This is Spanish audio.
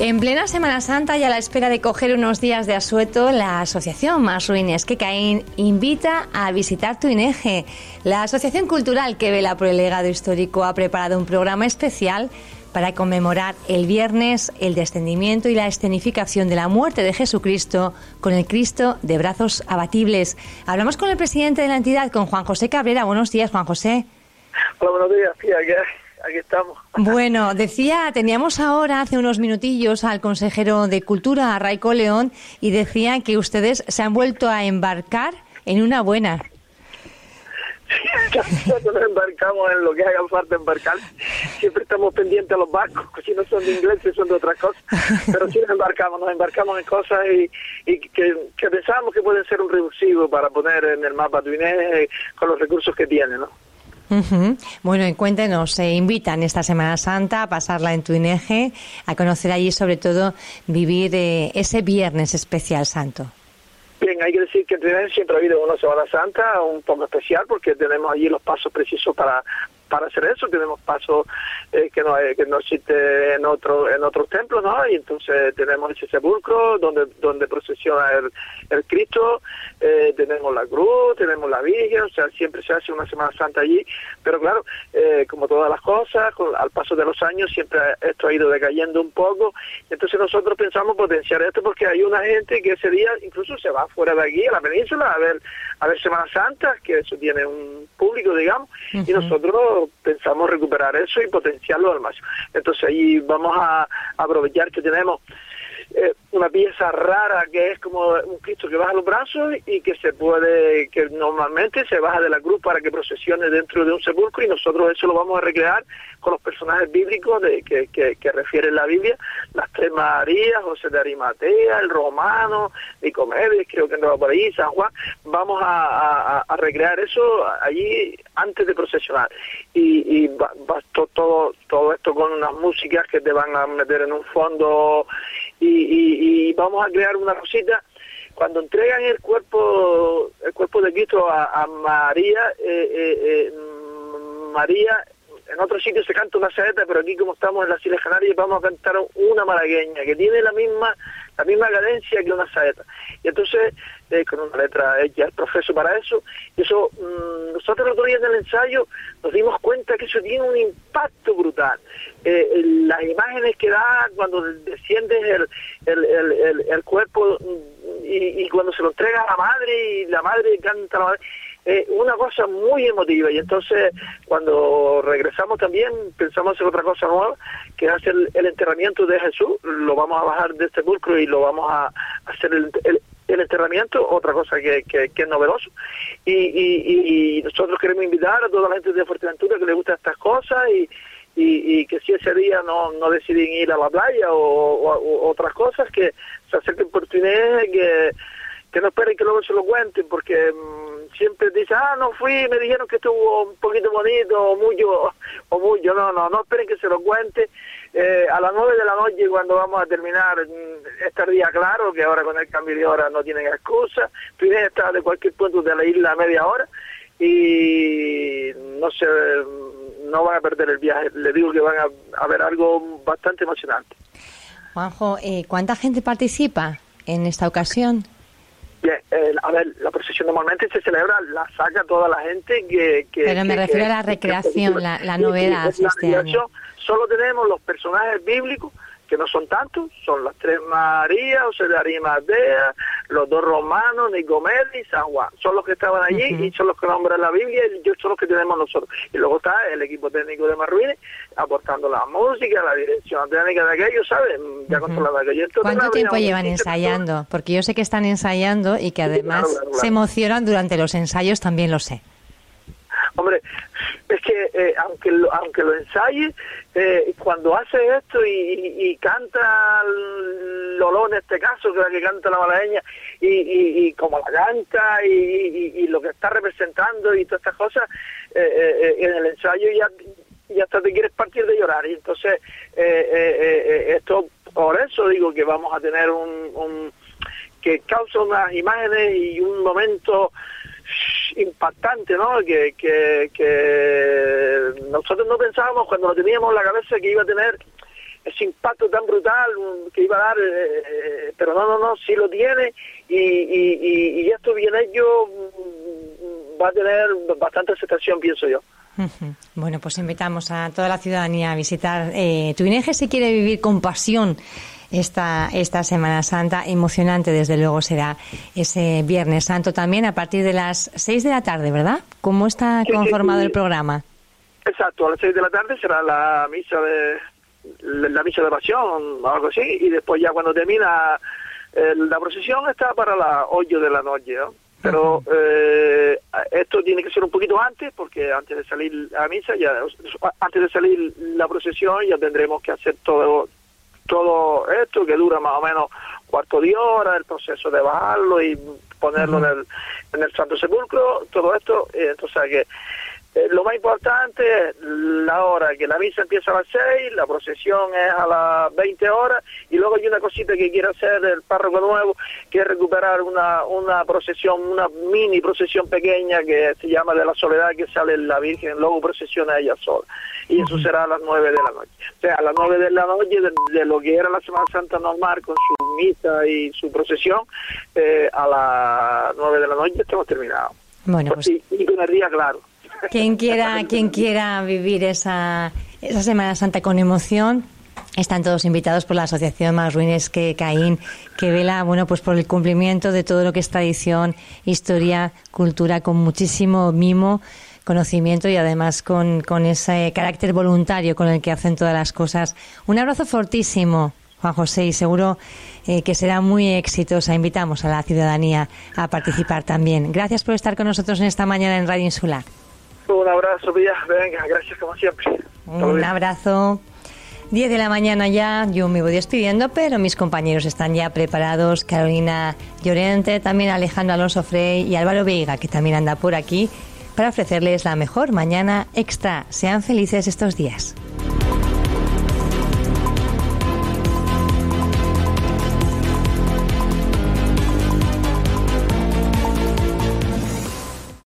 En plena Semana Santa y a la espera de coger unos días de asueto, la Asociación Más Ruines que Caín invita a visitar Tuineje. La Asociación Cultural que vela por el legado histórico ha preparado un programa especial para conmemorar el viernes el descendimiento y la escenificación de la muerte de Jesucristo con el Cristo de brazos abatibles. Hablamos con el presidente de la entidad, con Juan José Cabrera. Buenos días, Juan José. Hola, buenos días. Sí, aquí, estamos. Bueno, decía, teníamos ahora hace unos minutillos al consejero de Cultura, Raico León, y decía que ustedes se han vuelto a embarcar en una buena. Nosotros nos embarcamos en lo que haga falta embarcar. Siempre estamos pendientes a los barcos, si no son de ingleses, son de otras cosas. Pero sí nos embarcamos, nos embarcamos en cosas y, que, pensamos que pueden ser un revulsivo para poner en el mapa de Inés con los recursos que tiene, ¿no? Bueno, y cuéntenos, se invitan esta Semana Santa a pasarla en Tuineje, a conocer allí sobre todo vivir eh, ese Viernes Especial Santo. Bien, hay que decir que en siempre ha habido una Semana Santa un poco especial porque tenemos allí los pasos precisos para para hacer eso tenemos pasos eh, que no que no existe en otro en otros templos no y entonces tenemos ese sepulcro donde donde procesiona el, el Cristo eh, tenemos la cruz tenemos la Virgen o sea siempre se hace una Semana Santa allí pero claro eh, como todas las cosas al paso de los años siempre esto ha ido decayendo un poco entonces nosotros pensamos potenciar esto porque hay una gente que ese día incluso se va fuera de aquí a la península a ver a ver Semana Santa que eso tiene un público digamos y nosotros pensamos recuperar eso y potenciarlo al máximo. Entonces ahí vamos a aprovechar que tenemos eh, una pieza rara que es como un Cristo que baja los brazos y que se puede, que normalmente se baja de la cruz para que procesione dentro de un sepulcro y nosotros eso lo vamos a recrear con los personajes bíblicos de, que, que, que refiere la Biblia, las tres Marías, José de Arimatea, el Romano, Nicomedes, creo que andaba por ahí, San Juan, vamos a, recrear eso allí antes de procesionar. Y, y va, todo, todo esto con unas músicas que te van a meter en un fondo y, vamos a crear una cosita. Cuando entregan el cuerpo el cuerpo de Cristo a, María eh, eh, eh, María en otro sitio se canta una saeta pero aquí como estamos en las Islas Canarias vamos a cantar una malagueña que tiene la misma la misma cadencia que una saeta. Y entonces eh, con una letra ella el profeso para eso y eso mm, nosotros el otro día en el ensayo nos dimos cuenta que eso tiene un impacto brutal. Eh, las imágenes que da cuando desciendes el, el, el, el, cuerpo mm, y, cuando se lo entrega a la madre y la madre canta la madre eh, una cosa muy emotiva y entonces cuando regresamos también pensamos hacer otra cosa nueva que es hacer el, enterramiento de Jesús lo vamos a bajar de este pulcro y lo vamos a hacer el, el enterramiento, otra cosa que, que, es novedoso. Y, y, y, nosotros queremos invitar a toda la gente de Fuerteventura que le gustan estas cosas y, y, que si ese día no, no deciden ir a la playa o, otras cosas, que se acerquen por Tuné, que, que no esperen que luego se lo cuenten, porque mm, siempre dicen, ah, no fui, me dijeron que estuvo un poquito bonito, o mucho, o mucho, no, no, no esperen que se lo cuente. Eh, a las nueve de la noche, cuando vamos a terminar, mm, estaría claro que ahora con el cambio de hora no tienen excusa. Tuné está de cualquier punto de la isla a media hora y no sé no van a perder el viaje. Le digo que van a, ver algo bastante emocionante. Juanjo, eh, ¿cuánta gente participa en esta ocasión? Bien, eh, a ver, la procesión normalmente se celebra, la saca toda la gente que... Pero me refiero a la recreación, la, novedad. este año. Solo tenemos los personajes bíblicos que no son tantos, son las tres Marías, José de Arimatea, los dos romanos, Nicomedes y San Juan. Son los que estaban allí y son los que nombran la Biblia y yo son los que tenemos nosotros. Y luego está el equipo técnico de Marruines aportando la música, la dirección técnica de aquello, ¿sabes? Ya controlaba aquello. ¿Cuánto tiempo llevan ensayando? Porque yo sé que están ensayando y que además se emocionan durante los ensayos, también lo sé. Hombre, eh, aunque lo, aunque lo ensaye, eh, cuando hace esto y, canta Lolo en este caso, que es la que canta la malagueña, y, y, como la canta y, lo que está representando y todas estas cosas, eh, en el ensayo ya, ya hasta te quieres partir de llorar. Y entonces, esto, por eso digo que vamos a tener un, un que causa unas imágenes y un momento impactante, ¿no? Que, que, nosotros no pensábamos cuando lo teníamos en la cabeza que iba a tener ese impacto tan brutal que iba a dar, eh, pero no, no, no, sí lo tiene y, y, y, esto bien hecho mm, va a tener bastante aceptación, pienso yo. Bueno, pues invitamos a toda la ciudadanía a visitar eh, Tuineje si quiere vivir con pasión esta, esta Semana Santa. Emocionante, desde luego, será ese Viernes Santo también a partir de las 6 de la tarde, ¿verdad? ¿Cómo está conformado el programa? Exacto, a las 6 de la tarde será la misa de la misa de pasión o algo así, y después ya cuando termina eh, la procesión está para las 8 de la noche, Pero eh, esto tiene que ser un poquito antes, porque antes de salir a misa, ya antes de salir la procesión, ya tendremos que hacer todo todo esto que dura más o menos cuarto de hora, el proceso de bajarlo y ponerlo en, el, en el Santo Sepulcro, todo esto, entonces que eh, lo más importante es la hora, que la misa empieza a las 6, la procesión es a las 20 horas y luego hay una cosita que quiere hacer el párroco nuevo, que es recuperar una, una procesión, una mini procesión pequeña que se llama de la soledad, que sale la Virgen, luego procesiona ella sola. Y eso será a las 9 de la noche. O sea, a las 9 de la noche de, lo que era la Semana Santa normal con su misa y su procesión, eh, a las 9 de la noche estamos terminados. Bueno, pues... y, y con el día claro. Quien quiera, quien quiera vivir esa, esa Semana Santa con emoción, están todos invitados por la Asociación Más Ruines que Caín, que vela bueno, pues por el cumplimiento de todo lo que es tradición, historia, cultura, con muchísimo mimo, conocimiento y además con, con ese carácter voluntario con el que hacen todas las cosas. Un abrazo fortísimo, Juan José, y seguro eh, que será muy exitosa. Invitamos a la ciudadanía a participar también. Gracias por estar con nosotros en esta mañana en Radio Insular. Un abrazo, Pía. Venga, gracias como siempre. Un abrazo. 10 de la mañana ya, yo me voy despidiendo, pero mis compañeros están ya preparados. Carolina Llorente, también Alejandro Alonso Frey y Álvaro Veiga, que también anda por aquí, para ofrecerles la mejor mañana extra. Sean felices estos días.